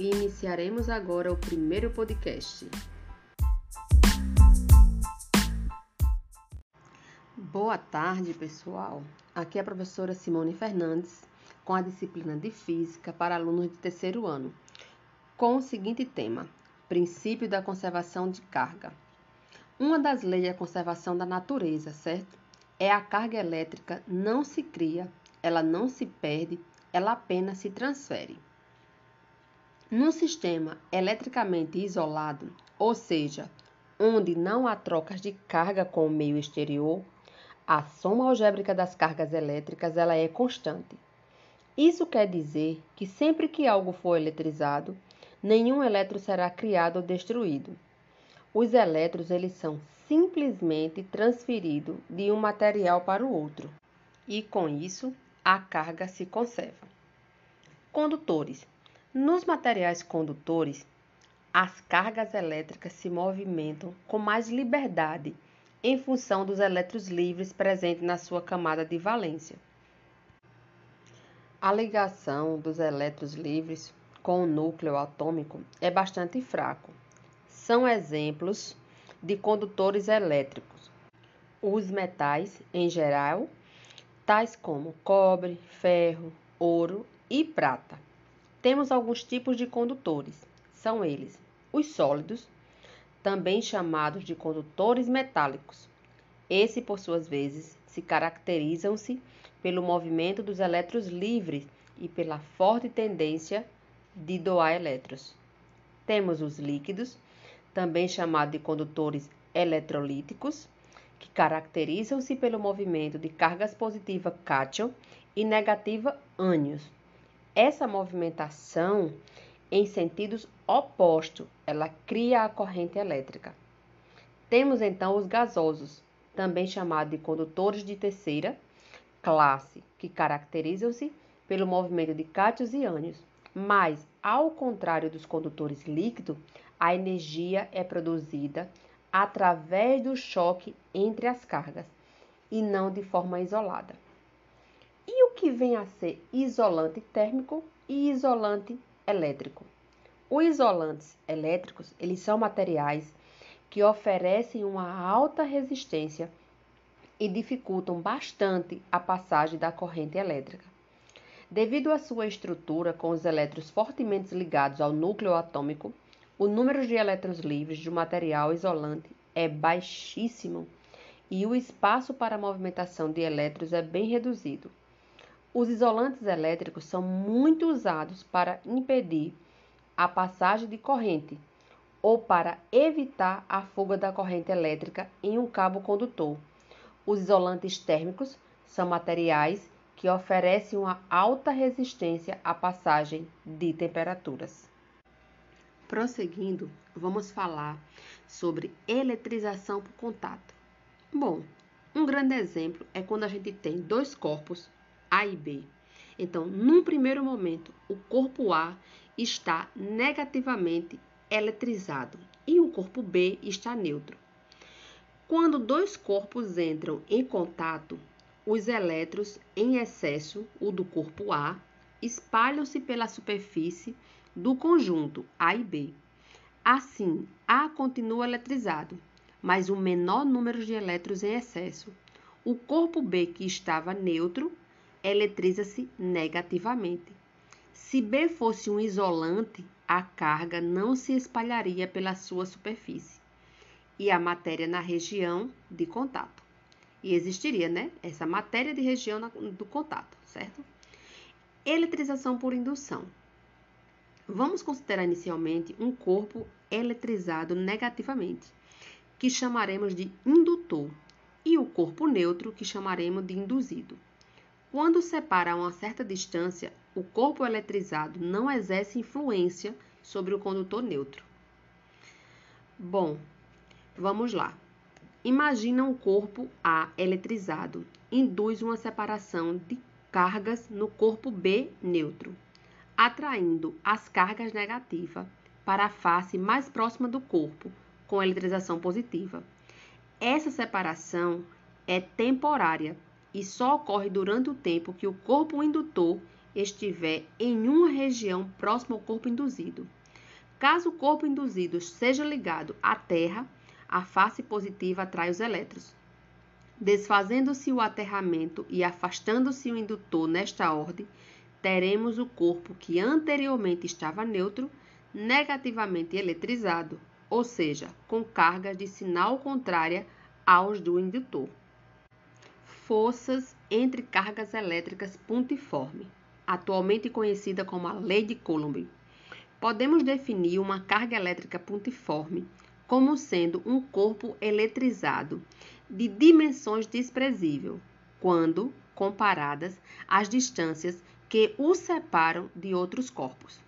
e iniciaremos agora o primeiro podcast. Boa tarde, pessoal. Aqui é a professora Simone Fernandes com a disciplina de Física para alunos de terceiro ano, com o seguinte tema: Princípio da conservação de carga. Uma das leis da conservação da natureza, certo? É a carga elétrica não se cria, ela não se perde, ela apenas se transfere. Num sistema eletricamente isolado, ou seja, onde não há trocas de carga com o meio exterior, a soma algébrica das cargas elétricas ela é constante. Isso quer dizer que sempre que algo for eletrizado, nenhum elétron será criado ou destruído. Os elétrons eles são simplesmente transferidos de um material para o outro. E com isso, a carga se conserva. Condutores nos materiais condutores, as cargas elétricas se movimentam com mais liberdade em função dos elétrons livres presentes na sua camada de valência. A ligação dos elétrons livres com o núcleo atômico é bastante fraco. São exemplos de condutores elétricos. Os metais, em geral, tais como cobre, ferro, ouro e prata. Temos alguns tipos de condutores. São eles: os sólidos, também chamados de condutores metálicos. Esse, por suas vezes, se caracterizam-se pelo movimento dos elétrons livres e pela forte tendência de doar elétrons. Temos os líquidos, também chamados de condutores eletrolíticos, que caracterizam-se pelo movimento de cargas positiva cátion e negativa ânions essa movimentação em sentidos opostos, ela cria a corrente elétrica. Temos então os gasosos, também chamados de condutores de terceira classe, que caracterizam-se pelo movimento de cátions e ânions. Mas, ao contrário dos condutores líquidos, a energia é produzida através do choque entre as cargas e não de forma isolada que vem a ser isolante térmico e isolante elétrico. Os isolantes elétricos, eles são materiais que oferecem uma alta resistência e dificultam bastante a passagem da corrente elétrica. Devido à sua estrutura com os elétrons fortemente ligados ao núcleo atômico, o número de elétrons livres de um material isolante é baixíssimo e o espaço para a movimentação de elétrons é bem reduzido. Os isolantes elétricos são muito usados para impedir a passagem de corrente ou para evitar a fuga da corrente elétrica em um cabo condutor. Os isolantes térmicos são materiais que oferecem uma alta resistência à passagem de temperaturas. Prosseguindo, vamos falar sobre eletrização por contato. Bom, um grande exemplo é quando a gente tem dois corpos a e B. Então, num primeiro momento, o corpo A está negativamente eletrizado e o corpo B está neutro. Quando dois corpos entram em contato, os elétrons em excesso, o do corpo A, espalham-se pela superfície do conjunto A e B. Assim, A continua eletrizado, mas o menor número de elétrons em excesso. O corpo B, que estava neutro, eletriza-se negativamente. Se B fosse um isolante, a carga não se espalharia pela sua superfície e a matéria na região de contato. E existiria, né, essa matéria de região do contato, certo? Eletrização por indução. Vamos considerar inicialmente um corpo eletrizado negativamente, que chamaremos de indutor, e o corpo neutro, que chamaremos de induzido. Quando separa a uma certa distância, o corpo eletrizado não exerce influência sobre o condutor neutro. Bom, vamos lá. Imagina um corpo A eletrizado, induz uma separação de cargas no corpo B neutro, atraindo as cargas negativas para a face mais próxima do corpo, com eletrização positiva. Essa separação é temporária e só ocorre durante o tempo que o corpo indutor estiver em uma região próxima ao corpo induzido. Caso o corpo induzido seja ligado à Terra, a face positiva atrai os elétrons. Desfazendo-se o aterramento e afastando-se o indutor nesta ordem, teremos o corpo que anteriormente estava neutro negativamente eletrizado, ou seja, com carga de sinal contrária aos do indutor. Forças entre cargas elétricas pontiforme, atualmente conhecida como a Lei de Coulomb. Podemos definir uma carga elétrica pontiforme como sendo um corpo eletrizado de dimensões desprezível, quando comparadas às distâncias que o separam de outros corpos.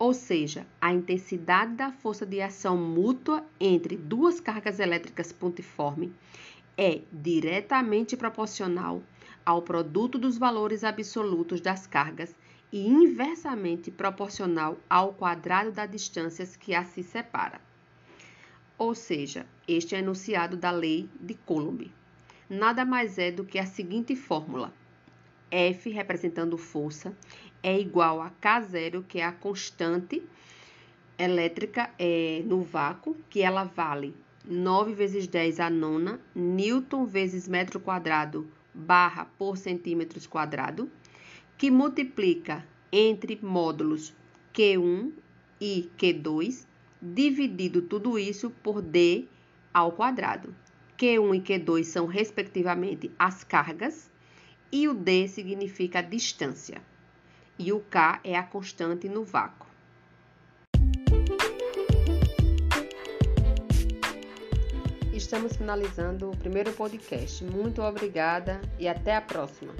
Ou seja, a intensidade da força de ação mútua entre duas cargas elétricas pontiforme é diretamente proporcional ao produto dos valores absolutos das cargas e inversamente proporcional ao quadrado das distâncias que as se separa. Ou seja, este é enunciado da lei de Coulomb. Nada mais é do que a seguinte fórmula: F representando força é igual a K0, que é a constante elétrica é, no vácuo, que ela vale 9 vezes 10 a nona, Newton vezes metro quadrado barra por centímetros quadrado que multiplica entre módulos Q1 e Q2, dividido tudo isso por D ao quadrado. Q1 e Q2 são, respectivamente, as cargas, e o D significa a distância, e o K é a constante no vácuo. Estamos finalizando o primeiro podcast. Muito obrigada e até a próxima.